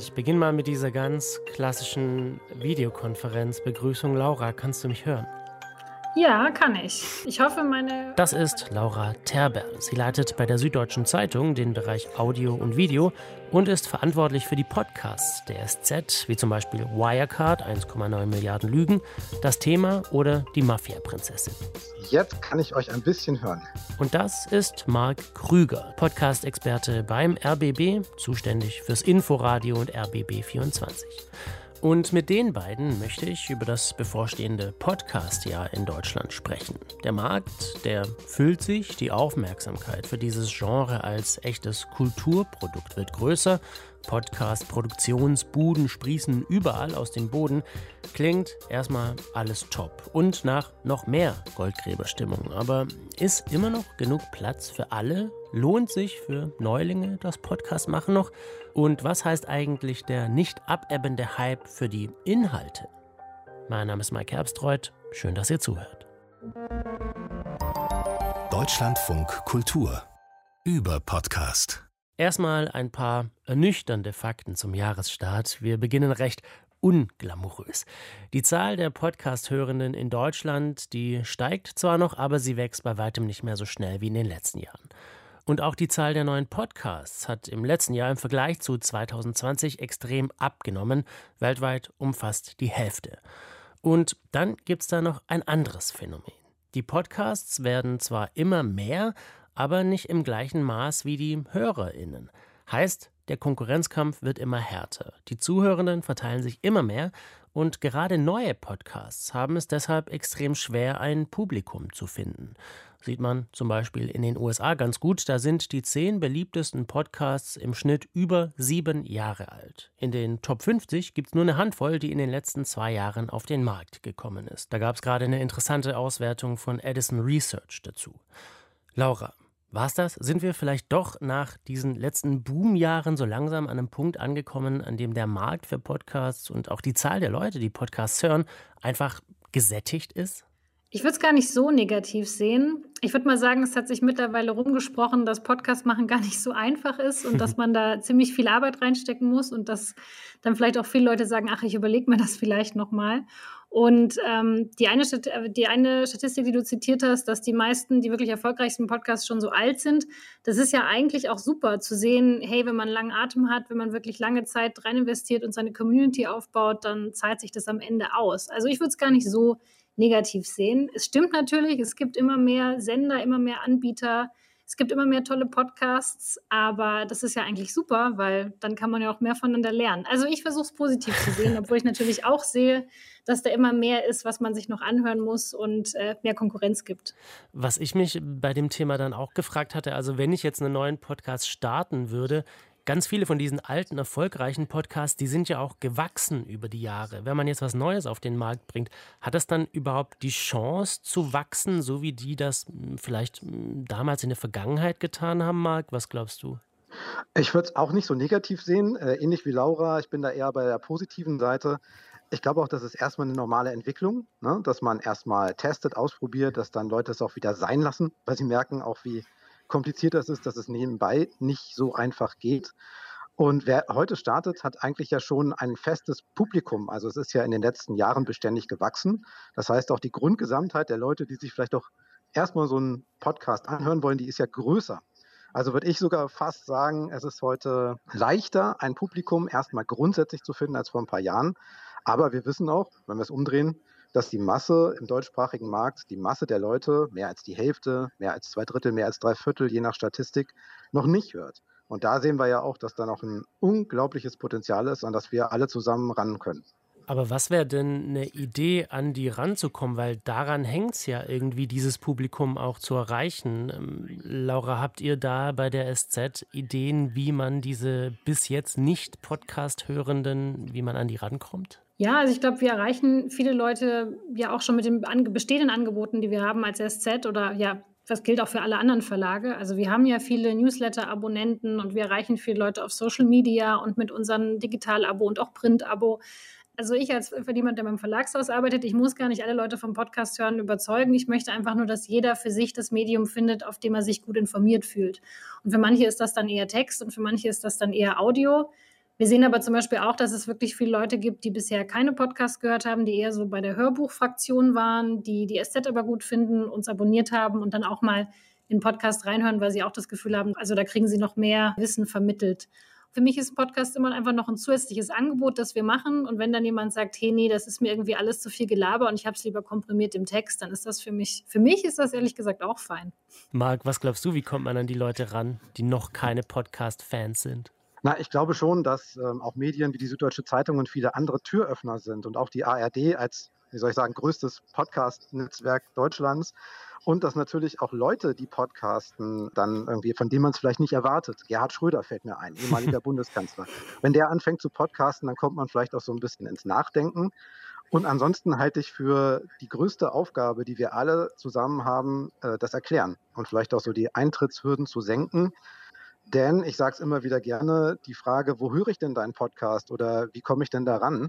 Ich beginne mal mit dieser ganz klassischen Videokonferenz-Begrüßung. Laura, kannst du mich hören? Ja, kann ich. Ich hoffe, meine. Das ist Laura Terberl. Sie leitet bei der Süddeutschen Zeitung den Bereich Audio und Video und ist verantwortlich für die Podcasts der SZ, wie zum Beispiel Wirecard, 1,9 Milliarden Lügen, das Thema oder die Mafia-Prinzessin. Jetzt kann ich euch ein bisschen hören. Und das ist Marc Krüger, Podcast-Experte beim RBB, zuständig fürs Inforadio und RBB 24. Und mit den beiden möchte ich über das bevorstehende Podcast-Jahr in Deutschland sprechen. Der Markt, der füllt sich, die Aufmerksamkeit für dieses Genre als echtes Kulturprodukt wird größer. Podcast-Produktionsbuden sprießen überall aus dem Boden. Klingt erstmal alles top und nach noch mehr Goldgräberstimmung. Aber ist immer noch genug Platz für alle? Lohnt sich für Neulinge das Podcast machen noch? Und was heißt eigentlich der nicht abebbende Hype für die Inhalte? Mein Name ist Mike Herbstreuth. Schön, dass ihr zuhört. Deutschlandfunk Kultur über Podcast. Erstmal ein paar ernüchternde Fakten zum Jahresstart. Wir beginnen recht unglamourös. Die Zahl der Podcast-Hörenden in Deutschland, die steigt zwar noch, aber sie wächst bei weitem nicht mehr so schnell wie in den letzten Jahren. Und auch die Zahl der neuen Podcasts hat im letzten Jahr im Vergleich zu 2020 extrem abgenommen, weltweit um fast die Hälfte. Und dann gibt es da noch ein anderes Phänomen. Die Podcasts werden zwar immer mehr, aber nicht im gleichen Maß wie die Hörerinnen. Heißt, der Konkurrenzkampf wird immer härter. Die Zuhörenden verteilen sich immer mehr und gerade neue Podcasts haben es deshalb extrem schwer, ein Publikum zu finden. Sieht man zum Beispiel in den USA ganz gut. Da sind die zehn beliebtesten Podcasts im Schnitt über sieben Jahre alt. In den Top 50 gibt es nur eine Handvoll, die in den letzten zwei Jahren auf den Markt gekommen ist. Da gab es gerade eine interessante Auswertung von Edison Research dazu. Laura, war's das? Sind wir vielleicht doch nach diesen letzten Boomjahren so langsam an einem Punkt angekommen, an dem der Markt für Podcasts und auch die Zahl der Leute, die Podcasts hören, einfach gesättigt ist? Ich würde es gar nicht so negativ sehen. Ich würde mal sagen, es hat sich mittlerweile rumgesprochen, dass Podcast machen gar nicht so einfach ist und dass man da ziemlich viel Arbeit reinstecken muss und dass dann vielleicht auch viele Leute sagen, ach, ich überlege mir das vielleicht nochmal. Und ähm, die, eine äh, die eine Statistik, die du zitiert hast, dass die meisten, die wirklich erfolgreichsten Podcasts schon so alt sind, das ist ja eigentlich auch super zu sehen, hey, wenn man langen Atem hat, wenn man wirklich lange Zeit rein investiert und seine Community aufbaut, dann zahlt sich das am Ende aus. Also ich würde es gar nicht so negativ sehen. Es stimmt natürlich, es gibt immer mehr Sender, immer mehr Anbieter, es gibt immer mehr tolle Podcasts, aber das ist ja eigentlich super, weil dann kann man ja auch mehr voneinander lernen. Also ich versuche es positiv zu sehen, obwohl ich natürlich auch sehe, dass da immer mehr ist, was man sich noch anhören muss und äh, mehr Konkurrenz gibt. Was ich mich bei dem Thema dann auch gefragt hatte, also wenn ich jetzt einen neuen Podcast starten würde, ganz viele von diesen alten, erfolgreichen Podcasts, die sind ja auch gewachsen über die Jahre. Wenn man jetzt was Neues auf den Markt bringt, hat das dann überhaupt die Chance zu wachsen, so wie die das hm, vielleicht hm, damals in der Vergangenheit getan haben, Marc? Was glaubst du? Ich würde es auch nicht so negativ sehen, äh, ähnlich wie Laura. Ich bin da eher bei der positiven Seite. Ich glaube auch, das ist erstmal eine normale Entwicklung, ne? dass man erstmal testet, ausprobiert, dass dann Leute es auch wieder sein lassen, weil sie merken auch, wie kompliziert das ist, dass es nebenbei nicht so einfach geht. Und wer heute startet, hat eigentlich ja schon ein festes Publikum. Also es ist ja in den letzten Jahren beständig gewachsen. Das heißt, auch die Grundgesamtheit der Leute, die sich vielleicht auch erstmal so einen Podcast anhören wollen, die ist ja größer. Also würde ich sogar fast sagen, es ist heute leichter, ein Publikum erstmal grundsätzlich zu finden als vor ein paar Jahren. Aber wir wissen auch, wenn wir es umdrehen, dass die Masse im deutschsprachigen Markt, die Masse der Leute, mehr als die Hälfte, mehr als zwei Drittel, mehr als drei Viertel, je nach Statistik, noch nicht hört. Und da sehen wir ja auch, dass da noch ein unglaubliches Potenzial ist, an das wir alle zusammen ran können. Aber was wäre denn eine Idee, an die ranzukommen? Weil daran hängt es ja irgendwie, dieses Publikum auch zu erreichen. Ähm, Laura, habt ihr da bei der SZ Ideen, wie man diese bis jetzt nicht Podcast-Hörenden, wie man an die rankommt? Ja, also ich glaube, wir erreichen viele Leute ja auch schon mit den bestehenden Angeboten, die wir haben als SZ oder ja, das gilt auch für alle anderen Verlage. Also wir haben ja viele Newsletter-Abonnenten und wir erreichen viele Leute auf Social Media und mit unserem Digital-Abo und auch Print-Abo. Also ich als für jemand, der beim Verlagshaus arbeitet, ich muss gar nicht alle Leute vom Podcast hören überzeugen. Ich möchte einfach nur, dass jeder für sich das Medium findet, auf dem er sich gut informiert fühlt. Und für manche ist das dann eher Text und für manche ist das dann eher Audio. Wir sehen aber zum Beispiel auch, dass es wirklich viele Leute gibt, die bisher keine Podcasts gehört haben, die eher so bei der Hörbuchfraktion waren, die die SZ aber gut finden, uns abonniert haben und dann auch mal in den Podcast reinhören, weil sie auch das Gefühl haben, also da kriegen sie noch mehr Wissen vermittelt. Für mich ist Podcast immer einfach noch ein zusätzliches Angebot, das wir machen. Und wenn dann jemand sagt, hey, nee, das ist mir irgendwie alles zu viel Gelaber und ich habe es lieber komprimiert im Text, dann ist das für mich, für mich ist das ehrlich gesagt auch fein. Marc, was glaubst du, wie kommt man an die Leute ran, die noch keine Podcast-Fans sind? Na, ich glaube schon, dass ähm, auch Medien wie die Süddeutsche Zeitung und viele andere Türöffner sind und auch die ARD als, wie soll ich sagen, größtes Podcast-Netzwerk Deutschlands und dass natürlich auch Leute, die podcasten, dann irgendwie, von denen man es vielleicht nicht erwartet. Gerhard Schröder fällt mir ein, ehemaliger Bundeskanzler. Wenn der anfängt zu podcasten, dann kommt man vielleicht auch so ein bisschen ins Nachdenken. Und ansonsten halte ich für die größte Aufgabe, die wir alle zusammen haben, äh, das Erklären und vielleicht auch so die Eintrittshürden zu senken. Denn ich sage es immer wieder gerne, die Frage, wo höre ich denn deinen Podcast oder wie komme ich denn daran,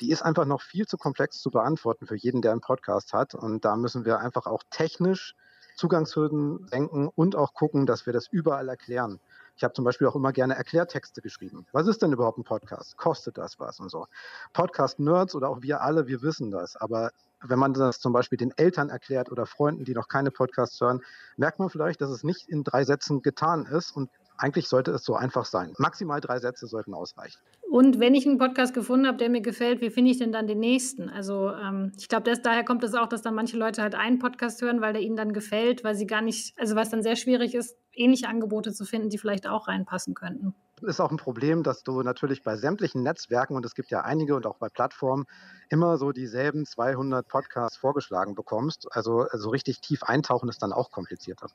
die ist einfach noch viel zu komplex zu beantworten für jeden, der einen Podcast hat. Und da müssen wir einfach auch technisch Zugangshürden senken und auch gucken, dass wir das überall erklären. Ich habe zum Beispiel auch immer gerne Erklärtexte geschrieben. Was ist denn überhaupt ein Podcast? Kostet das was und so? Podcast-Nerds oder auch wir alle, wir wissen das. Aber wenn man das zum Beispiel den Eltern erklärt oder Freunden, die noch keine Podcasts hören, merkt man vielleicht, dass es nicht in drei Sätzen getan ist und eigentlich sollte es so einfach sein. Maximal drei Sätze sollten ausreichen. Und wenn ich einen Podcast gefunden habe, der mir gefällt, wie finde ich denn dann den nächsten? Also ähm, ich glaube, daher kommt es auch, dass dann manche Leute halt einen Podcast hören, weil der ihnen dann gefällt, weil sie gar nicht, also was dann sehr schwierig ist, ähnliche Angebote zu finden, die vielleicht auch reinpassen könnten ist auch ein Problem, dass du natürlich bei sämtlichen Netzwerken, und es gibt ja einige und auch bei Plattformen, immer so dieselben 200 Podcasts vorgeschlagen bekommst. Also so richtig tief eintauchen ist dann auch komplizierter.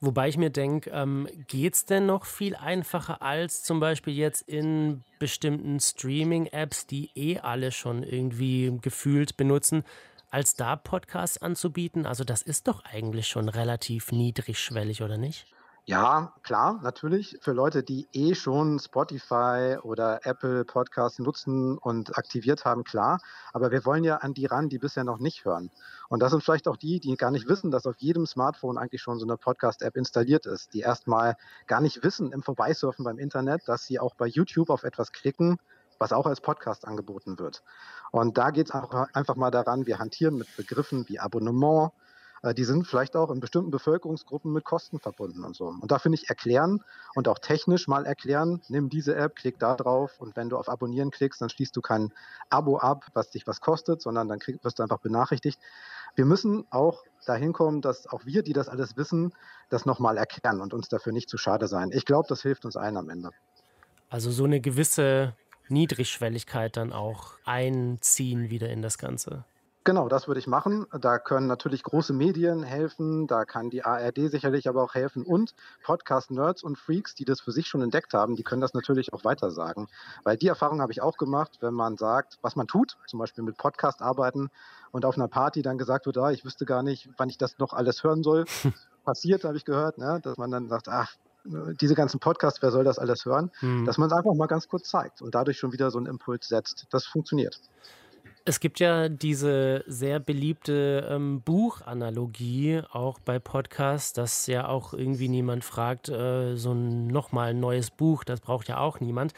Wobei ich mir denke, ähm, geht es denn noch viel einfacher als zum Beispiel jetzt in bestimmten Streaming-Apps, die eh alle schon irgendwie gefühlt benutzen, als da Podcasts anzubieten? Also das ist doch eigentlich schon relativ niedrigschwellig, oder nicht? Ja, klar, natürlich. Für Leute, die eh schon Spotify oder Apple Podcasts nutzen und aktiviert haben, klar. Aber wir wollen ja an die ran, die bisher noch nicht hören. Und das sind vielleicht auch die, die gar nicht wissen, dass auf jedem Smartphone eigentlich schon so eine Podcast-App installiert ist, die erstmal gar nicht wissen im Vorbeisurfen beim Internet, dass sie auch bei YouTube auf etwas klicken, was auch als Podcast angeboten wird. Und da geht es einfach mal daran, wir hantieren mit Begriffen wie Abonnement, die sind vielleicht auch in bestimmten Bevölkerungsgruppen mit Kosten verbunden und so. Und da finde ich erklären und auch technisch mal erklären, nimm diese App, klick da drauf und wenn du auf Abonnieren klickst, dann schließt du kein Abo ab, was dich was kostet, sondern dann krieg, wirst du einfach benachrichtigt. Wir müssen auch dahin kommen, dass auch wir, die das alles wissen, das nochmal erklären und uns dafür nicht zu schade sein. Ich glaube, das hilft uns allen am Ende. Also so eine gewisse Niedrigschwelligkeit dann auch einziehen wieder in das Ganze. Genau, das würde ich machen. Da können natürlich große Medien helfen, da kann die ARD sicherlich aber auch helfen und Podcast-Nerds und Freaks, die das für sich schon entdeckt haben, die können das natürlich auch weiter sagen. Weil die Erfahrung habe ich auch gemacht, wenn man sagt, was man tut, zum Beispiel mit Podcast arbeiten und auf einer Party dann gesagt wird, ah, ich wüsste gar nicht, wann ich das noch alles hören soll. Passiert, habe ich gehört, ne? dass man dann sagt, ach, diese ganzen Podcasts, wer soll das alles hören? Hm. Dass man es einfach mal ganz kurz zeigt und dadurch schon wieder so einen Impuls setzt. Das funktioniert. Es gibt ja diese sehr beliebte ähm, Buchanalogie auch bei Podcasts, dass ja auch irgendwie niemand fragt, äh, so ein nochmal ein neues Buch, das braucht ja auch niemand.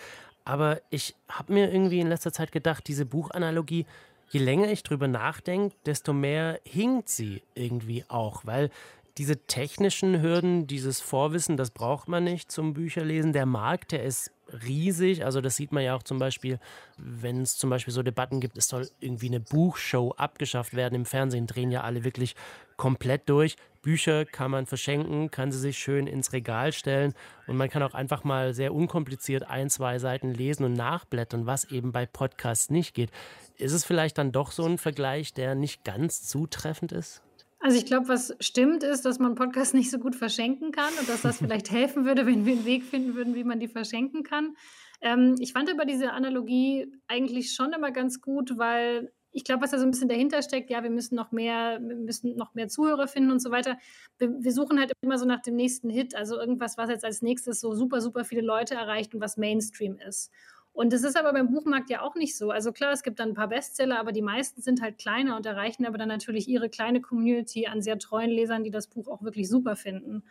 Aber ich habe mir irgendwie in letzter Zeit gedacht, diese Buchanalogie, je länger ich drüber nachdenke, desto mehr hinkt sie irgendwie auch, weil diese technischen Hürden, dieses Vorwissen, das braucht man nicht zum Bücherlesen. Der Markt, der ist riesig. Also das sieht man ja auch zum Beispiel, wenn es zum Beispiel so Debatten gibt, es soll irgendwie eine Buchshow abgeschafft werden. Im Fernsehen drehen ja alle wirklich komplett durch. Bücher kann man verschenken, kann sie sich schön ins Regal stellen und man kann auch einfach mal sehr unkompliziert ein, zwei Seiten lesen und nachblättern, was eben bei Podcasts nicht geht. Ist es vielleicht dann doch so ein Vergleich, der nicht ganz zutreffend ist? Also ich glaube, was stimmt, ist, dass man Podcasts nicht so gut verschenken kann und dass das vielleicht helfen würde, wenn wir einen Weg finden würden, wie man die verschenken kann. Ähm, ich fand aber diese Analogie eigentlich schon immer ganz gut, weil ich glaube, was da so ein bisschen dahinter steckt, ja, wir müssen noch mehr, müssen noch mehr Zuhörer finden und so weiter. Wir, wir, suchen halt immer so nach dem nächsten Hit, also irgendwas, was jetzt als nächstes so super, super viele Leute erreicht und was Mainstream ist. Und das ist aber beim Buchmarkt ja auch nicht so. Also klar, es gibt dann ein paar Bestseller, aber die meisten sind halt kleiner und erreichen aber dann natürlich ihre kleine Community an sehr treuen Lesern, die das Buch auch wirklich super finden.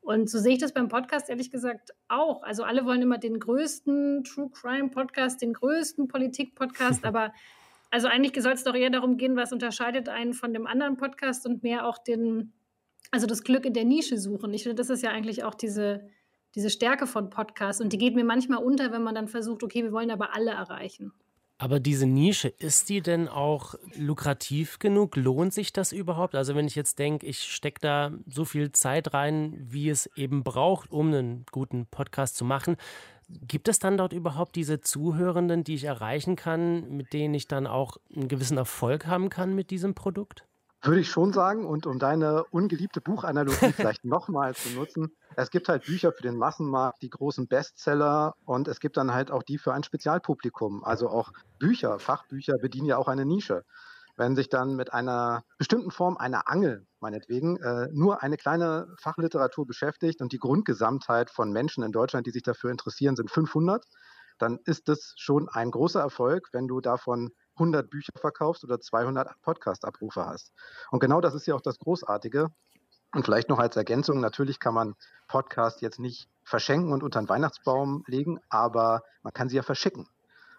Und so sehe ich das beim Podcast ehrlich gesagt auch. Also alle wollen immer den größten True Crime Podcast, den größten Politik Podcast, aber also eigentlich soll es doch eher darum gehen, was unterscheidet einen von dem anderen Podcast und mehr auch den, also das Glück in der Nische suchen. Ich finde, das ist ja eigentlich auch diese, diese Stärke von Podcasts und die geht mir manchmal unter, wenn man dann versucht, okay, wir wollen aber alle erreichen. Aber diese Nische, ist die denn auch lukrativ genug? Lohnt sich das überhaupt? Also wenn ich jetzt denke, ich stecke da so viel Zeit rein, wie es eben braucht, um einen guten Podcast zu machen, gibt es dann dort überhaupt diese Zuhörenden, die ich erreichen kann, mit denen ich dann auch einen gewissen Erfolg haben kann mit diesem Produkt? Würde ich schon sagen. Und um deine ungeliebte Buchanalogie vielleicht nochmal zu nutzen, es gibt halt Bücher für den Massenmarkt, die großen Bestseller und es gibt dann halt auch die für ein Spezialpublikum. Also auch Bücher, Fachbücher bedienen ja auch eine Nische. Wenn sich dann mit einer bestimmten Form einer Angel, meinetwegen, äh, nur eine kleine Fachliteratur beschäftigt und die Grundgesamtheit von Menschen in Deutschland, die sich dafür interessieren, sind 500, dann ist das schon ein großer Erfolg, wenn du davon 100 Bücher verkaufst oder 200 Podcast-Abrufe hast. Und genau das ist ja auch das Großartige. Und vielleicht noch als Ergänzung, natürlich kann man Podcast jetzt nicht verschenken und unter den Weihnachtsbaum legen, aber man kann sie ja verschicken.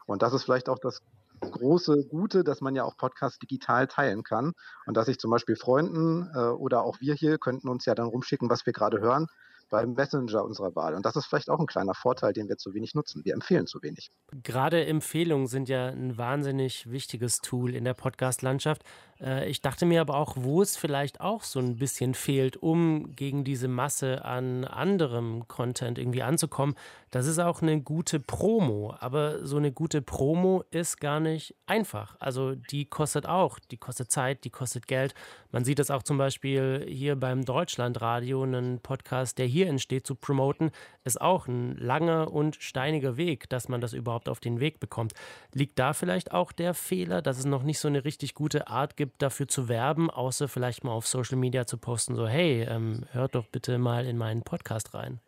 Und das ist vielleicht auch das große Gute, dass man ja auch Podcasts digital teilen kann und dass ich zum Beispiel Freunden äh, oder auch wir hier könnten uns ja dann rumschicken, was wir gerade hören beim Messenger unserer Wahl. Und das ist vielleicht auch ein kleiner Vorteil, den wir zu wenig nutzen. Wir empfehlen zu wenig. Gerade Empfehlungen sind ja ein wahnsinnig wichtiges Tool in der Podcast-Landschaft. Äh, ich dachte mir aber auch, wo es vielleicht auch so ein bisschen fehlt, um gegen diese Masse an anderem Content irgendwie anzukommen. Das ist auch eine gute Promo. Aber so eine gute Promo ist gar nicht einfach. Also die kostet auch, die kostet Zeit, die kostet Geld. Man sieht das auch zum Beispiel hier beim Deutschlandradio, einen Podcast, der hier entsteht, zu promoten, ist auch ein langer und steiniger Weg, dass man das überhaupt auf den Weg bekommt. Liegt da vielleicht auch der Fehler, dass es noch nicht so eine richtig gute Art gibt, gibt, dafür zu werben, außer vielleicht mal auf Social Media zu posten, so hey, ähm, hört doch bitte mal in meinen Podcast rein?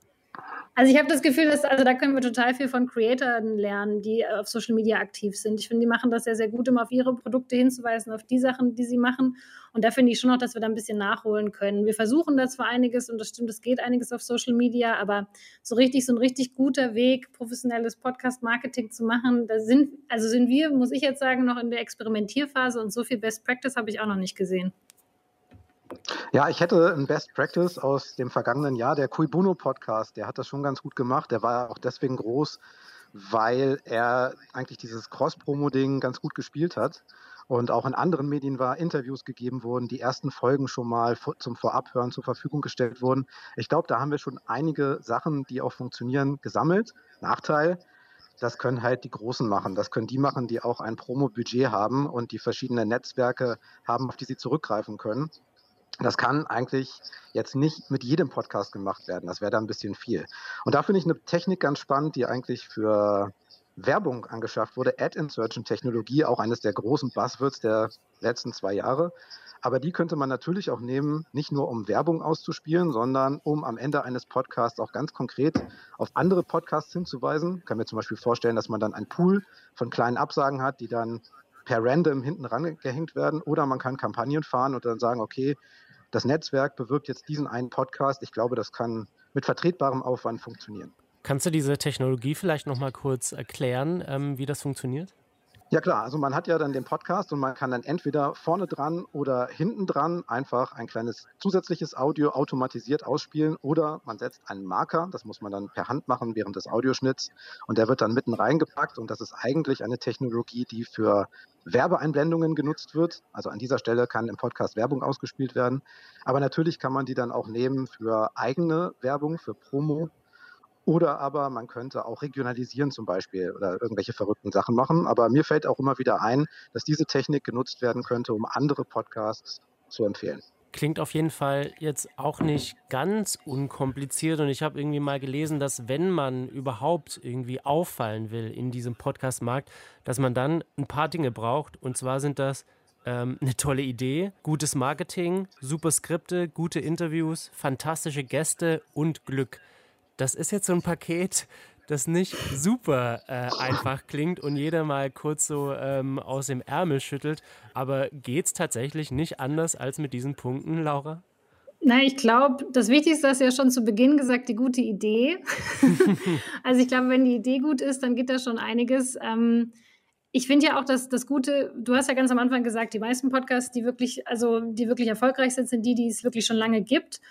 Also ich habe das Gefühl, dass also da können wir total viel von Creatoren lernen, die auf Social Media aktiv sind. Ich finde, die machen das sehr, sehr gut, immer auf ihre Produkte hinzuweisen, auf die Sachen, die sie machen. Und da finde ich schon noch, dass wir da ein bisschen nachholen können. Wir versuchen das für einiges und das stimmt, es geht einiges auf Social Media, aber so richtig, so ein richtig guter Weg, professionelles Podcast-Marketing zu machen, da sind, also sind wir, muss ich jetzt sagen, noch in der Experimentierphase und so viel Best Practice habe ich auch noch nicht gesehen. Ja, ich hätte ein Best Practice aus dem vergangenen Jahr, der Kui Bono Podcast, der hat das schon ganz gut gemacht. Der war auch deswegen groß, weil er eigentlich dieses Cross-Promo-Ding ganz gut gespielt hat. Und auch in anderen Medien war Interviews gegeben wurden, die ersten Folgen schon mal zum Vorabhören zur Verfügung gestellt wurden. Ich glaube, da haben wir schon einige Sachen, die auch funktionieren, gesammelt. Nachteil, das können halt die Großen machen. Das können die machen, die auch ein Promo-Budget haben und die verschiedene Netzwerke haben, auf die sie zurückgreifen können. Das kann eigentlich jetzt nicht mit jedem Podcast gemacht werden. Das wäre da ein bisschen viel. Und da finde ich eine Technik ganz spannend, die eigentlich für Werbung angeschafft wurde. Ad-Insertion-Technologie, auch eines der großen Buzzwords der letzten zwei Jahre. Aber die könnte man natürlich auch nehmen, nicht nur um Werbung auszuspielen, sondern um am Ende eines Podcasts auch ganz konkret auf andere Podcasts hinzuweisen. Ich kann mir zum Beispiel vorstellen, dass man dann einen Pool von kleinen Absagen hat, die dann per Random hinten rangehängt werden. Oder man kann Kampagnen fahren und dann sagen, okay, das Netzwerk bewirbt jetzt diesen einen Podcast. Ich glaube, das kann mit vertretbarem Aufwand funktionieren. Kannst du diese Technologie vielleicht noch mal kurz erklären, ähm, wie das funktioniert? Ja klar, also man hat ja dann den Podcast und man kann dann entweder vorne dran oder hinten dran einfach ein kleines zusätzliches Audio automatisiert ausspielen oder man setzt einen Marker, das muss man dann per Hand machen während des Audioschnitts und der wird dann mitten reingepackt und das ist eigentlich eine Technologie, die für Werbeeinblendungen genutzt wird. Also an dieser Stelle kann im Podcast Werbung ausgespielt werden, aber natürlich kann man die dann auch nehmen für eigene Werbung, für Promo oder aber man könnte auch regionalisieren zum Beispiel oder irgendwelche verrückten Sachen machen. Aber mir fällt auch immer wieder ein, dass diese Technik genutzt werden könnte, um andere Podcasts zu empfehlen. Klingt auf jeden Fall jetzt auch nicht ganz unkompliziert. Und ich habe irgendwie mal gelesen, dass wenn man überhaupt irgendwie auffallen will in diesem Podcast-Markt, dass man dann ein paar Dinge braucht. Und zwar sind das ähm, eine tolle Idee, gutes Marketing, super Skripte, gute Interviews, fantastische Gäste und Glück das ist jetzt so ein Paket, das nicht super äh, einfach klingt und jeder mal kurz so ähm, aus dem Ärmel schüttelt. Aber geht es tatsächlich nicht anders als mit diesen Punkten, Laura? Na, ich glaube, das Wichtigste hast du ja schon zu Beginn gesagt, die gute Idee. also ich glaube, wenn die Idee gut ist, dann geht da schon einiges. Ähm, ich finde ja auch, dass das Gute, du hast ja ganz am Anfang gesagt, die meisten Podcasts, die wirklich, also die wirklich erfolgreich sind, sind die, die es wirklich schon lange gibt.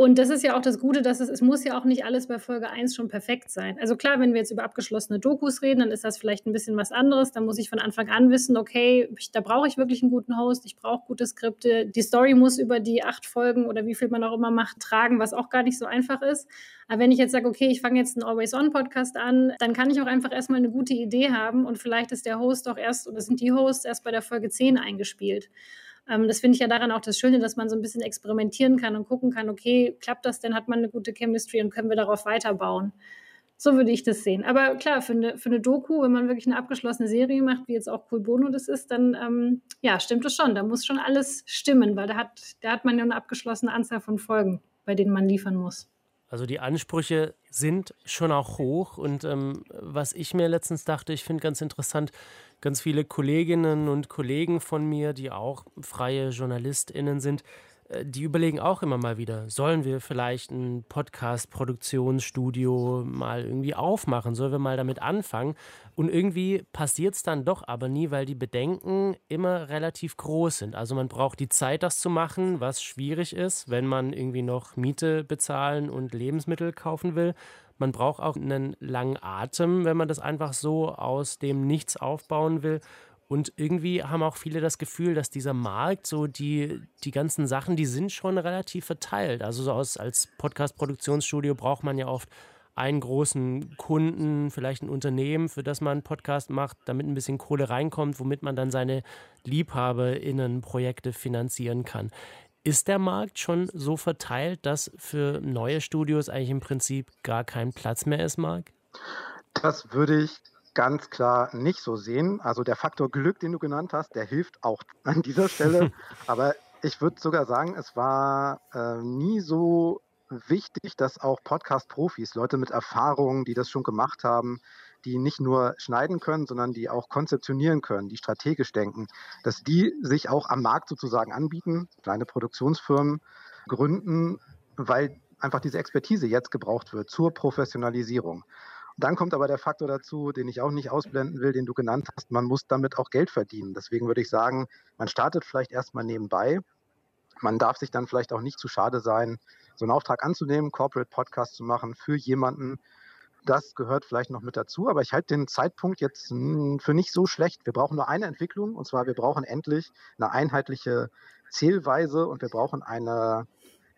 Und das ist ja auch das Gute, dass es, es muss ja auch nicht alles bei Folge 1 schon perfekt sein. Also klar, wenn wir jetzt über abgeschlossene Dokus reden, dann ist das vielleicht ein bisschen was anderes. Da muss ich von Anfang an wissen, okay, ich, da brauche ich wirklich einen guten Host, ich brauche gute Skripte. Die Story muss über die acht Folgen oder wie viel man auch immer macht, tragen, was auch gar nicht so einfach ist. Aber wenn ich jetzt sage, okay, ich fange jetzt einen Always-On-Podcast an, dann kann ich auch einfach erstmal eine gute Idee haben und vielleicht ist der Host auch erst oder sind die Hosts erst bei der Folge 10 eingespielt. Ähm, das finde ich ja daran auch das Schöne, dass man so ein bisschen experimentieren kann und gucken kann, okay, klappt das denn, hat man eine gute Chemistry und können wir darauf weiterbauen. So würde ich das sehen. Aber klar, für eine, für eine Doku, wenn man wirklich eine abgeschlossene Serie macht, wie jetzt auch Cool Bono das ist, dann ähm, ja, stimmt es schon. Da muss schon alles stimmen, weil da hat, da hat man ja eine abgeschlossene Anzahl von Folgen, bei denen man liefern muss. Also die Ansprüche sind schon auch hoch. Und ähm, was ich mir letztens dachte, ich finde ganz interessant, ganz viele Kolleginnen und Kollegen von mir, die auch freie JournalistInnen sind, äh, die überlegen auch immer mal wieder, sollen wir vielleicht ein Podcast-Produktionsstudio mal irgendwie aufmachen? Sollen wir mal damit anfangen? Und irgendwie passiert es dann doch aber nie, weil die Bedenken immer relativ groß sind. Also man braucht die Zeit, das zu machen, was schwierig ist, wenn man irgendwie noch Miete bezahlen und Lebensmittel kaufen will. Man braucht auch einen langen Atem, wenn man das einfach so aus dem Nichts aufbauen will. Und irgendwie haben auch viele das Gefühl, dass dieser Markt, so die, die ganzen Sachen, die sind schon relativ verteilt. Also so aus, als Podcast-Produktionsstudio braucht man ja oft einen großen Kunden, vielleicht ein Unternehmen, für das man einen Podcast macht, damit ein bisschen Kohle reinkommt, womit man dann seine LiebhaberInnen-Projekte finanzieren kann. Ist der Markt schon so verteilt, dass für neue Studios eigentlich im Prinzip gar kein Platz mehr ist, Marc? Das würde ich ganz klar nicht so sehen. Also der Faktor Glück, den du genannt hast, der hilft auch an dieser Stelle. Aber ich würde sogar sagen, es war äh, nie so wichtig, dass auch Podcast-Profis, Leute mit Erfahrung, die das schon gemacht haben, die nicht nur schneiden können, sondern die auch konzeptionieren können, die strategisch denken, dass die sich auch am Markt sozusagen anbieten, kleine Produktionsfirmen gründen, weil einfach diese Expertise jetzt gebraucht wird zur Professionalisierung. Dann kommt aber der Faktor dazu, den ich auch nicht ausblenden will, den du genannt hast. Man muss damit auch Geld verdienen. Deswegen würde ich sagen, man startet vielleicht erstmal nebenbei. Man darf sich dann vielleicht auch nicht zu schade sein, so einen Auftrag anzunehmen, Corporate Podcast zu machen für jemanden. Das gehört vielleicht noch mit dazu, aber ich halte den Zeitpunkt jetzt für nicht so schlecht. Wir brauchen nur eine Entwicklung und zwar wir brauchen endlich eine einheitliche Zählweise und wir brauchen eine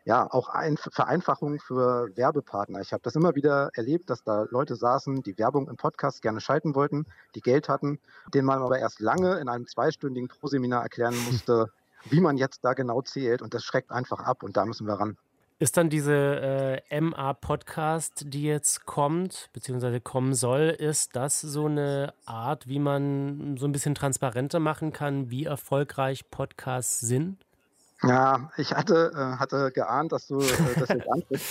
ja, auch ein, Vereinfachung für Werbepartner. Ich habe das immer wieder erlebt, dass da Leute saßen, die Werbung im Podcast gerne schalten wollten, die Geld hatten, denen man aber erst lange in einem zweistündigen Proseminar erklären musste, wie man jetzt da genau zählt. Und das schreckt einfach ab und da müssen wir ran. Ist dann diese äh, MA-Podcast, die jetzt kommt, beziehungsweise kommen soll, ist das so eine Art, wie man so ein bisschen transparenter machen kann, wie erfolgreich Podcasts sind? Ja, ich hatte, äh, hatte geahnt, dass du äh, das jetzt ansprichst.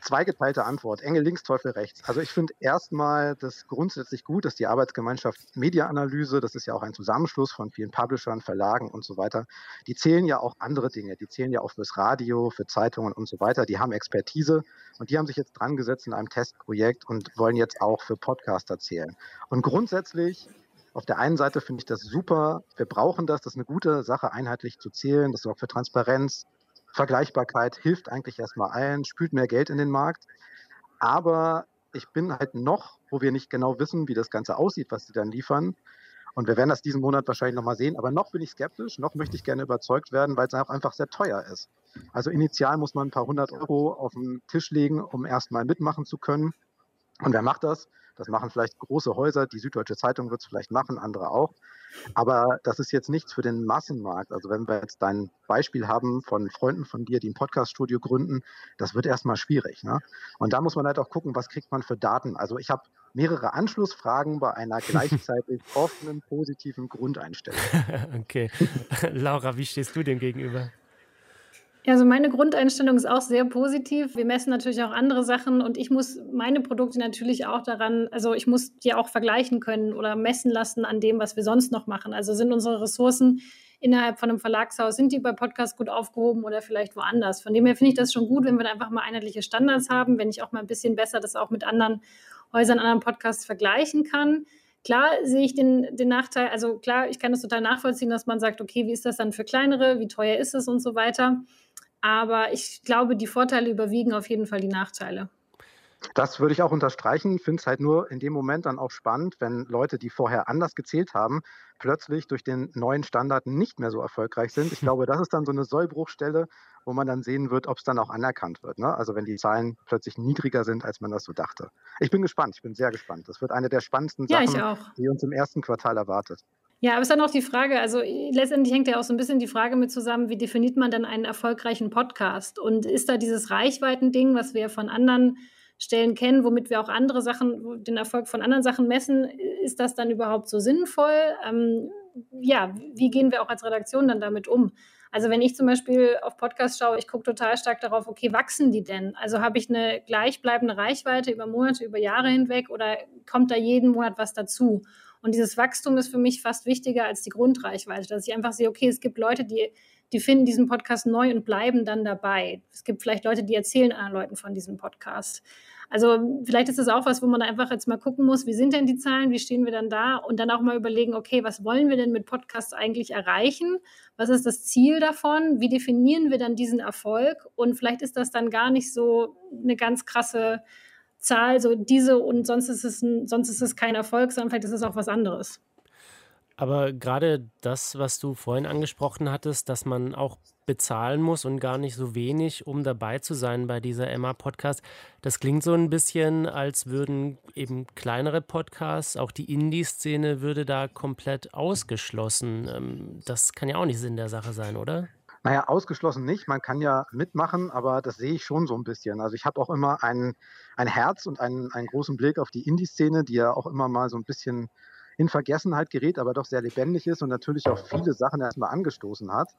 Zweigeteilte Antwort. Engel links, Teufel rechts. Also ich finde erstmal das grundsätzlich gut, dass die Arbeitsgemeinschaft Mediaanalyse, das ist ja auch ein Zusammenschluss von vielen Publishern, Verlagen und so weiter, die zählen ja auch andere Dinge. Die zählen ja auch fürs Radio, für Zeitungen und so weiter. Die haben Expertise und die haben sich jetzt dran gesetzt in einem Testprojekt und wollen jetzt auch für Podcaster zählen. Und grundsätzlich auf der einen Seite finde ich das super. Wir brauchen das. Das ist eine gute Sache, einheitlich zu zählen. Das sorgt für Transparenz. Vergleichbarkeit hilft eigentlich erstmal allen, spült mehr Geld in den Markt. Aber ich bin halt noch, wo wir nicht genau wissen, wie das Ganze aussieht, was sie dann liefern. Und wir werden das diesen Monat wahrscheinlich nochmal sehen. Aber noch bin ich skeptisch, noch möchte ich gerne überzeugt werden, weil es auch einfach sehr teuer ist. Also initial muss man ein paar hundert Euro auf den Tisch legen, um erstmal mitmachen zu können. Und wer macht das? Das machen vielleicht große Häuser, die Süddeutsche Zeitung wird es vielleicht machen, andere auch. Aber das ist jetzt nichts für den Massenmarkt. Also wenn wir jetzt dein Beispiel haben von Freunden von dir, die ein Podcaststudio gründen, das wird erstmal schwierig. Ne? Und da muss man halt auch gucken, was kriegt man für Daten. Also ich habe mehrere Anschlussfragen bei einer gleichzeitig offenen, positiven Grundeinstellung. okay. Laura, wie stehst du dem gegenüber? Ja, also meine Grundeinstellung ist auch sehr positiv. Wir messen natürlich auch andere Sachen und ich muss meine Produkte natürlich auch daran, also ich muss die auch vergleichen können oder messen lassen an dem, was wir sonst noch machen. Also sind unsere Ressourcen innerhalb von einem Verlagshaus, sind die bei Podcasts gut aufgehoben oder vielleicht woanders? Von dem her finde ich das schon gut, wenn wir einfach mal einheitliche Standards haben, wenn ich auch mal ein bisschen besser das auch mit anderen Häusern, anderen Podcasts vergleichen kann. Klar sehe ich den, den Nachteil, also klar, ich kann das total nachvollziehen, dass man sagt, okay, wie ist das dann für kleinere, wie teuer ist es und so weiter. Aber ich glaube, die Vorteile überwiegen auf jeden Fall die Nachteile. Das würde ich auch unterstreichen. Ich finde es halt nur in dem Moment dann auch spannend, wenn Leute, die vorher anders gezählt haben, plötzlich durch den neuen Standard nicht mehr so erfolgreich sind. Ich glaube, das ist dann so eine Sollbruchstelle, wo man dann sehen wird, ob es dann auch anerkannt wird. Ne? Also wenn die Zahlen plötzlich niedriger sind, als man das so dachte. Ich bin gespannt, ich bin sehr gespannt. Das wird eine der spannendsten ja, Sachen, die uns im ersten Quartal erwartet. Ja, aber es ist dann auch die Frage, also letztendlich hängt ja auch so ein bisschen die Frage mit zusammen, wie definiert man dann einen erfolgreichen Podcast? Und ist da dieses Reichweitending, was wir von anderen Stellen kennen, womit wir auch andere Sachen, den Erfolg von anderen Sachen messen, ist das dann überhaupt so sinnvoll? Ähm, ja, wie gehen wir auch als Redaktion dann damit um? Also wenn ich zum Beispiel auf Podcasts schaue, ich gucke total stark darauf, okay, wachsen die denn? Also habe ich eine gleichbleibende Reichweite über Monate, über Jahre hinweg oder kommt da jeden Monat was dazu? Und dieses Wachstum ist für mich fast wichtiger als die Grundreichweite, dass ich einfach sehe, okay, es gibt Leute, die, die finden diesen Podcast neu und bleiben dann dabei. Es gibt vielleicht Leute, die erzählen anderen Leuten von diesem Podcast. Also vielleicht ist das auch was, wo man einfach jetzt mal gucken muss, wie sind denn die Zahlen, wie stehen wir dann da und dann auch mal überlegen, okay, was wollen wir denn mit Podcasts eigentlich erreichen? Was ist das Ziel davon? Wie definieren wir dann diesen Erfolg? Und vielleicht ist das dann gar nicht so eine ganz krasse Zahl, so diese und sonst ist es, ein, sonst ist es kein Erfolg, sondern vielleicht ist es auch was anderes. Aber gerade das, was du vorhin angesprochen hattest, dass man auch bezahlen muss und gar nicht so wenig, um dabei zu sein bei dieser Emma-Podcast, das klingt so ein bisschen, als würden eben kleinere Podcasts, auch die Indie-Szene würde da komplett ausgeschlossen. Ähm, das kann ja auch nicht Sinn der Sache sein, oder? Naja, ausgeschlossen nicht. Man kann ja mitmachen, aber das sehe ich schon so ein bisschen. Also ich habe auch immer ein, ein Herz und einen, einen großen Blick auf die Indie-Szene, die ja auch immer mal so ein bisschen in Vergessenheit gerät, aber doch sehr lebendig ist und natürlich auch viele Sachen erstmal angestoßen hat.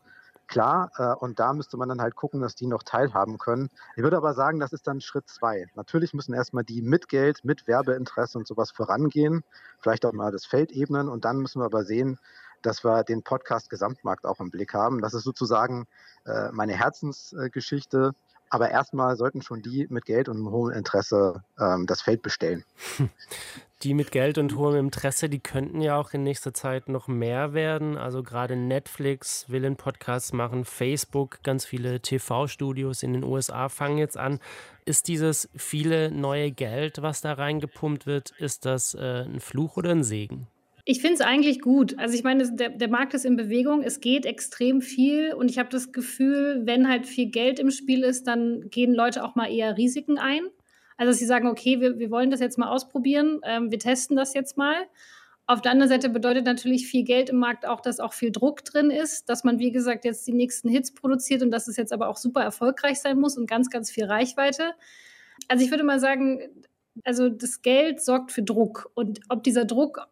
Klar, äh, und da müsste man dann halt gucken, dass die noch teilhaben können. Ich würde aber sagen, das ist dann Schritt zwei. Natürlich müssen erstmal die mit Geld, mit Werbeinteresse und sowas vorangehen, vielleicht auch mal das Feld ebnen und dann müssen wir aber sehen, dass wir den Podcast-Gesamtmarkt auch im Blick haben. Das ist sozusagen äh, meine Herzensgeschichte. Aber erstmal sollten schon die mit Geld und hohem Interesse ähm, das Feld bestellen. Die mit Geld und hohem Interesse, die könnten ja auch in nächster Zeit noch mehr werden. Also gerade Netflix will einen Podcast machen, Facebook, ganz viele TV-Studios in den USA fangen jetzt an. Ist dieses viele neue Geld, was da reingepumpt wird, ist das äh, ein Fluch oder ein Segen? Ich finde es eigentlich gut. Also ich meine, der, der Markt ist in Bewegung, es geht extrem viel und ich habe das Gefühl, wenn halt viel Geld im Spiel ist, dann gehen Leute auch mal eher Risiken ein. Also sie sagen, okay, wir, wir wollen das jetzt mal ausprobieren, ähm, wir testen das jetzt mal. Auf der anderen Seite bedeutet natürlich viel Geld im Markt auch, dass auch viel Druck drin ist, dass man, wie gesagt, jetzt die nächsten Hits produziert und dass es jetzt aber auch super erfolgreich sein muss und ganz, ganz viel Reichweite. Also ich würde mal sagen, also das Geld sorgt für Druck und ob dieser Druck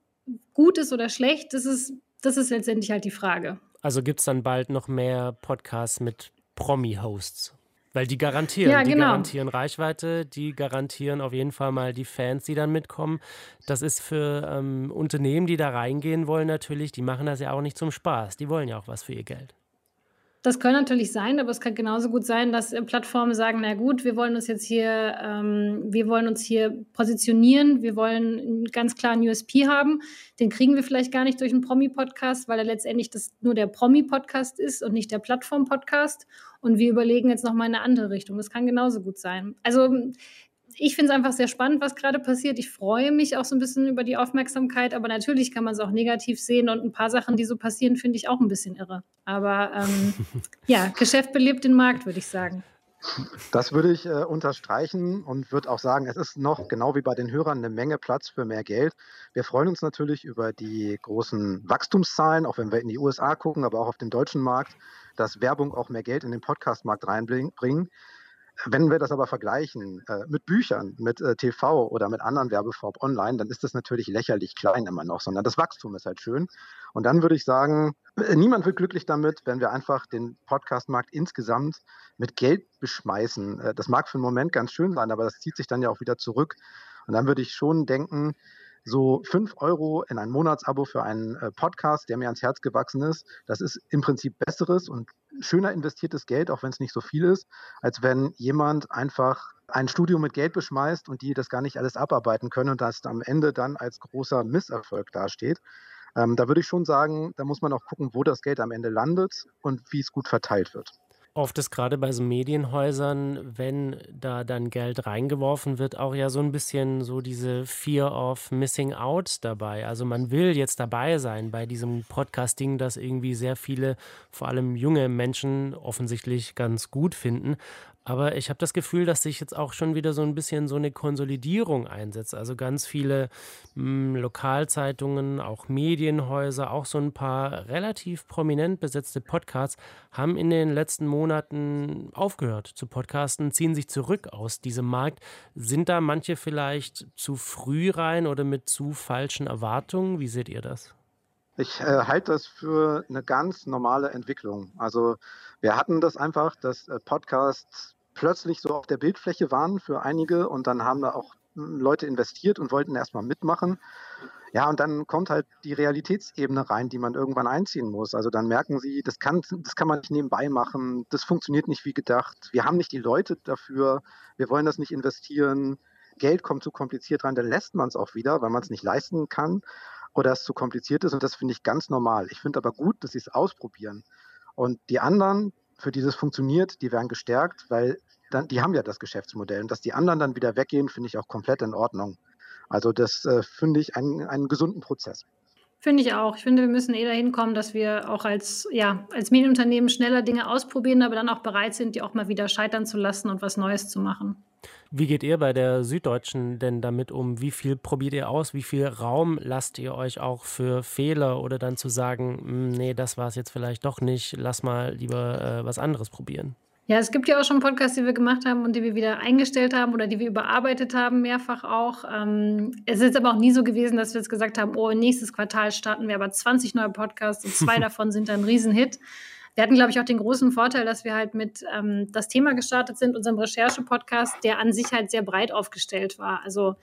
gut ist oder schlecht, das ist, das ist letztendlich halt die Frage. Also gibt es dann bald noch mehr Podcasts mit Promi-Hosts? Weil die garantieren, ja, genau. die garantieren Reichweite, die garantieren auf jeden Fall mal die Fans, die dann mitkommen. Das ist für ähm, Unternehmen, die da reingehen wollen, natürlich, die machen das ja auch nicht zum Spaß. Die wollen ja auch was für ihr Geld. Das kann natürlich sein, aber es kann genauso gut sein, dass Plattformen sagen, na gut, wir wollen uns jetzt hier, ähm, wir wollen uns hier positionieren, wir wollen einen ganz klaren USP haben. Den kriegen wir vielleicht gar nicht durch einen Promi-Podcast, weil er letztendlich das nur der Promi-Podcast ist und nicht der Plattform-Podcast. Und wir überlegen jetzt nochmal in eine andere Richtung. Das kann genauso gut sein. Also ich finde es einfach sehr spannend, was gerade passiert. Ich freue mich auch so ein bisschen über die Aufmerksamkeit, aber natürlich kann man es auch negativ sehen und ein paar Sachen, die so passieren, finde ich auch ein bisschen irre. Aber ähm, ja, Geschäft belebt den Markt, würde ich sagen. Das würde ich äh, unterstreichen und würde auch sagen, es ist noch genau wie bei den Hörern eine Menge Platz für mehr Geld. Wir freuen uns natürlich über die großen Wachstumszahlen, auch wenn wir in die USA gucken, aber auch auf den deutschen Markt, dass Werbung auch mehr Geld in den Podcastmarkt reinbringt. Wenn wir das aber vergleichen äh, mit Büchern, mit äh, TV oder mit anderen Werbeformen online, dann ist das natürlich lächerlich klein immer noch, sondern das Wachstum ist halt schön. Und dann würde ich sagen, äh, niemand wird glücklich damit, wenn wir einfach den Podcastmarkt insgesamt mit Geld beschmeißen. Äh, das mag für einen Moment ganz schön sein, aber das zieht sich dann ja auch wieder zurück. Und dann würde ich schon denken, so 5 Euro in ein Monatsabo für einen äh, Podcast, der mir ans Herz gewachsen ist, das ist im Prinzip besseres und schöner investiertes Geld, auch wenn es nicht so viel ist, als wenn jemand einfach ein Studio mit Geld beschmeißt und die das gar nicht alles abarbeiten können und das am Ende dann als großer Misserfolg dasteht. Ähm, da würde ich schon sagen, da muss man auch gucken, wo das Geld am Ende landet und wie es gut verteilt wird. Oft ist gerade bei so Medienhäusern, wenn da dann Geld reingeworfen wird, auch ja so ein bisschen so diese Fear of Missing Out dabei. Also man will jetzt dabei sein bei diesem Podcasting, das irgendwie sehr viele, vor allem junge Menschen offensichtlich ganz gut finden. Aber ich habe das Gefühl, dass sich jetzt auch schon wieder so ein bisschen so eine Konsolidierung einsetzt. Also ganz viele mh, hm, Lokalzeitungen, auch Medienhäuser, auch so ein paar relativ prominent besetzte Podcasts haben in den letzten Monaten aufgehört zu podcasten, ziehen sich zurück aus diesem Markt. Sind da manche vielleicht zu früh rein oder mit zu falschen Erwartungen? Wie seht ihr das? Ich äh, halte das für eine ganz normale Entwicklung. Also wir hatten das einfach, dass äh, Podcasts plötzlich so auf der Bildfläche waren für einige und dann haben da auch hm, Leute investiert und wollten erstmal mitmachen. Ja, und dann kommt halt die Realitätsebene rein, die man irgendwann einziehen muss. Also dann merken sie, das kann, das kann man nicht nebenbei machen, das funktioniert nicht wie gedacht, wir haben nicht die Leute dafür, wir wollen das nicht investieren, Geld kommt zu kompliziert rein, dann lässt man es auch wieder, weil man es nicht leisten kann oder es zu kompliziert ist und das finde ich ganz normal. Ich finde aber gut, dass sie es ausprobieren. Und die anderen, für dieses funktioniert, die werden gestärkt, weil dann, die haben ja das Geschäftsmodell. Und dass die anderen dann wieder weggehen, finde ich auch komplett in Ordnung. Also das äh, finde ich einen, einen gesunden Prozess. Finde ich auch. Ich finde, wir müssen eh dahin kommen, dass wir auch als, ja, als Medienunternehmen schneller Dinge ausprobieren, aber dann auch bereit sind, die auch mal wieder scheitern zu lassen und was Neues zu machen. Wie geht ihr bei der Süddeutschen denn damit um? Wie viel probiert ihr aus? Wie viel Raum lasst ihr euch auch für Fehler oder dann zu sagen, hm, nee, das war es jetzt vielleicht doch nicht, lass mal lieber äh, was anderes probieren? Ja, es gibt ja auch schon Podcasts, die wir gemacht haben und die wir wieder eingestellt haben oder die wir überarbeitet haben, mehrfach auch. Ähm, es ist aber auch nie so gewesen, dass wir jetzt gesagt haben, oh, nächstes Quartal starten wir aber 20 neue Podcasts und zwei davon sind dann ein Riesenhit. Wir hatten, glaube ich, auch den großen Vorteil, dass wir halt mit ähm, das Thema gestartet sind, unserem Recherche-Podcast, der an sich halt sehr breit aufgestellt war. Also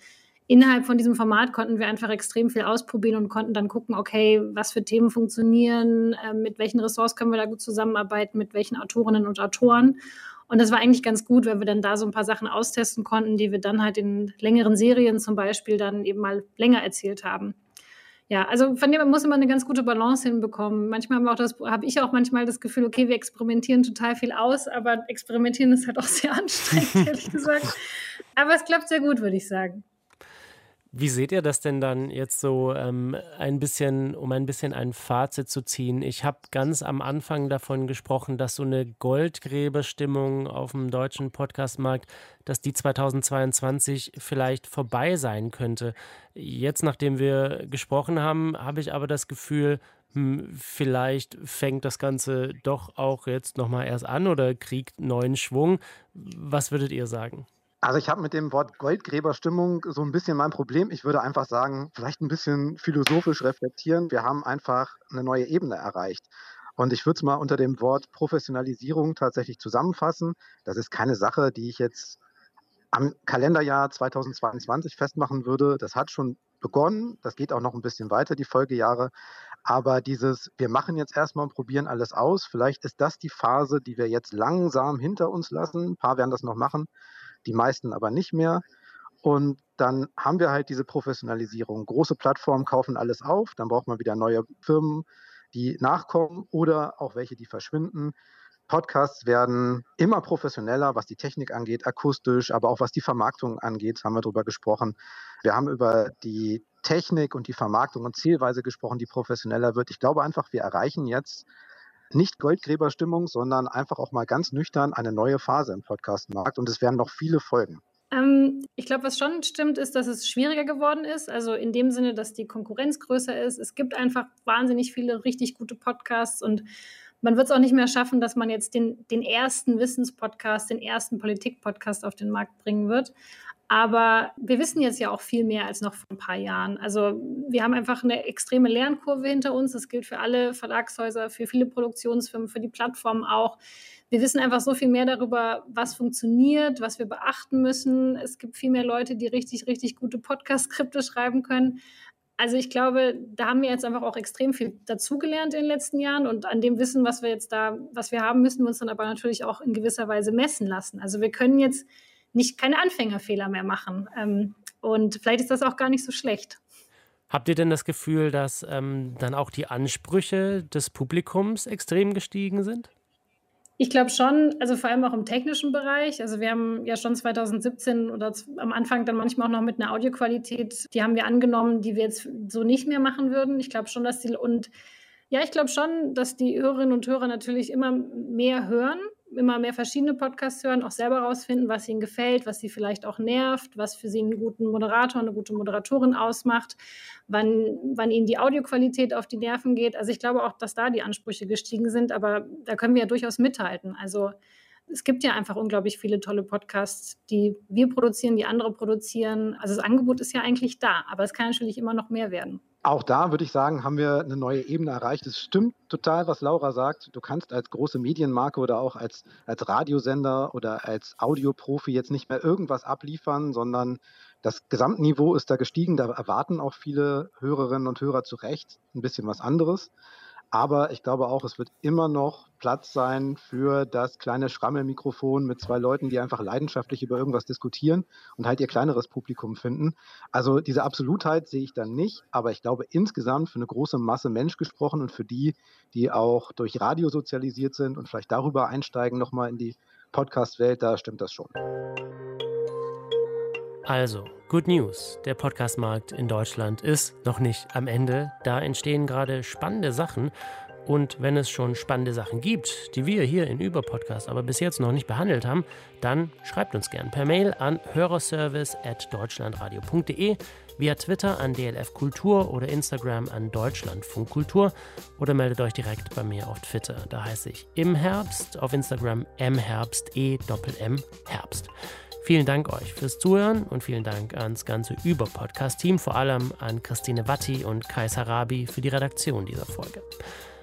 innerhalb von diesem Format konnten wir einfach extrem viel ausprobieren und konnten dann gucken, okay, was für Themen funktionieren, äh, mit welchen Ressorts können wir da gut zusammenarbeiten, mit welchen Autorinnen und Autoren. Und das war eigentlich ganz gut, weil wir dann da so ein paar Sachen austesten konnten, die wir dann halt in längeren Serien zum Beispiel dann eben mal länger erzählt haben. Ja, also von dem muss man eine ganz gute Balance hinbekommen. Manchmal haben wir habe ich auch manchmal das Gefühl, okay, wir experimentieren total viel aus, aber experimentieren ist halt auch sehr anstrengend, ehrlich gesagt. Aber es klappt sehr gut, würde ich sagen. Wie seht ihr das denn dann jetzt so ähm, ein bisschen, um ein bisschen ein Fazit zu ziehen? Ich habe ganz am Anfang davon gesprochen, dass so eine Goldgräberstimmung auf dem deutschen Podcastmarkt, dass die 2022 vielleicht vorbei sein könnte. Jetzt, nachdem wir gesprochen haben, habe ich aber das Gefühl, hm, vielleicht fängt das Ganze doch auch jetzt nochmal erst an oder kriegt neuen Schwung. Was würdet ihr sagen? Also ich habe mit dem Wort Goldgräberstimmung so ein bisschen mein Problem. Ich würde einfach sagen, vielleicht ein bisschen philosophisch reflektieren. Wir haben einfach eine neue Ebene erreicht. Und ich würde es mal unter dem Wort Professionalisierung tatsächlich zusammenfassen. Das ist keine Sache, die ich jetzt am Kalenderjahr 2022 festmachen würde. Das hat schon begonnen. Das geht auch noch ein bisschen weiter, die Folgejahre. Aber dieses, wir machen jetzt erstmal und probieren alles aus. Vielleicht ist das die Phase, die wir jetzt langsam hinter uns lassen. Ein paar werden das noch machen die meisten aber nicht mehr. Und dann haben wir halt diese Professionalisierung. Große Plattformen kaufen alles auf, dann braucht man wieder neue Firmen, die nachkommen oder auch welche, die verschwinden. Podcasts werden immer professioneller, was die Technik angeht, akustisch, aber auch was die Vermarktung angeht, haben wir darüber gesprochen. Wir haben über die Technik und die Vermarktung und Zielweise gesprochen, die professioneller wird. Ich glaube einfach, wir erreichen jetzt nicht Goldgräberstimmung, sondern einfach auch mal ganz nüchtern eine neue Phase im Podcastmarkt und es werden noch viele folgen. Ähm, ich glaube, was schon stimmt, ist, dass es schwieriger geworden ist. Also in dem Sinne, dass die Konkurrenz größer ist. Es gibt einfach wahnsinnig viele richtig gute Podcasts und man wird es auch nicht mehr schaffen, dass man jetzt den, den ersten Wissenspodcast, den ersten Politikpodcast auf den Markt bringen wird. Aber wir wissen jetzt ja auch viel mehr als noch vor ein paar Jahren. Also wir haben einfach eine extreme Lernkurve hinter uns. Das gilt für alle Verlagshäuser, für viele Produktionsfirmen, für die Plattformen auch. Wir wissen einfach so viel mehr darüber, was funktioniert, was wir beachten müssen. Es gibt viel mehr Leute, die richtig, richtig gute Podcast-Skripte schreiben können. Also ich glaube, da haben wir jetzt einfach auch extrem viel dazugelernt in den letzten Jahren und an dem Wissen, was wir jetzt da, was wir haben, müssen wir uns dann aber natürlich auch in gewisser Weise messen lassen. Also wir können jetzt nicht keine Anfängerfehler mehr machen. Ähm, und vielleicht ist das auch gar nicht so schlecht. Habt ihr denn das Gefühl, dass ähm, dann auch die Ansprüche des Publikums extrem gestiegen sind? Ich glaube schon, also vor allem auch im technischen Bereich. Also wir haben ja schon 2017 oder am Anfang dann manchmal auch noch mit einer Audioqualität, die haben wir angenommen, die wir jetzt so nicht mehr machen würden. Ich glaube schon, dass die und ja, ich glaube schon, dass die Hörerinnen und Hörer natürlich immer mehr hören immer mehr verschiedene Podcasts hören, auch selber rausfinden, was ihnen gefällt, was sie vielleicht auch nervt, was für sie einen guten Moderator, eine gute Moderatorin ausmacht, wann, wann ihnen die Audioqualität auf die Nerven geht. Also ich glaube auch, dass da die Ansprüche gestiegen sind, aber da können wir ja durchaus mithalten. Also es gibt ja einfach unglaublich viele tolle Podcasts, die wir produzieren, die andere produzieren. Also das Angebot ist ja eigentlich da, aber es kann natürlich immer noch mehr werden. Auch da würde ich sagen, haben wir eine neue Ebene erreicht. Es stimmt total, was Laura sagt. Du kannst als große Medienmarke oder auch als, als Radiosender oder als Audioprofi jetzt nicht mehr irgendwas abliefern, sondern das Gesamtniveau ist da gestiegen. Da erwarten auch viele Hörerinnen und Hörer zu Recht ein bisschen was anderes. Aber ich glaube auch, es wird immer noch Platz sein für das kleine Schrammelmikrofon mit zwei Leuten, die einfach leidenschaftlich über irgendwas diskutieren und halt ihr kleineres Publikum finden. Also diese Absolutheit sehe ich dann nicht, aber ich glaube insgesamt für eine große Masse Mensch gesprochen und für die, die auch durch Radio sozialisiert sind und vielleicht darüber einsteigen nochmal in die Podcast-Welt, da stimmt das schon. Also, Good News. Der Podcastmarkt in Deutschland ist noch nicht am Ende. Da entstehen gerade spannende Sachen. Und wenn es schon spannende Sachen gibt, die wir hier in Überpodcast aber bis jetzt noch nicht behandelt haben, dann schreibt uns gern per Mail an hörerservice.deutschlandradio.de, via Twitter an DLF Kultur oder Instagram an Deutschlandfunkkultur oder meldet euch direkt bei mir auf Twitter. Da heiße ich im Herbst, auf Instagram mherbst, e -M Herbst. Vielen Dank euch fürs Zuhören und vielen Dank ans ganze Über-Podcast-Team, vor allem an Christine Watti und Kai Sarabi für die Redaktion dieser Folge.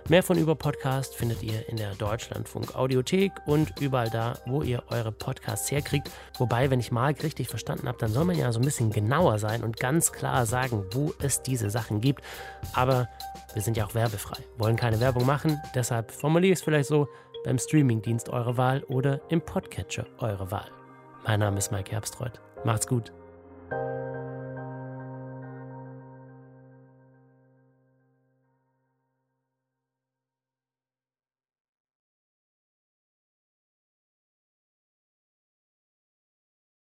Mehr von Über-Podcast findet ihr in der Deutschlandfunk Audiothek und überall da, wo ihr eure Podcasts herkriegt. Wobei, wenn ich Marc richtig verstanden habe, dann soll man ja so ein bisschen genauer sein und ganz klar sagen, wo es diese Sachen gibt. Aber wir sind ja auch werbefrei, wollen keine Werbung machen, deshalb formuliere ich es vielleicht so, beim Streamingdienst eure Wahl oder im Podcatcher eure Wahl. Mein Name ist Mike Herbstreuth. Macht's gut.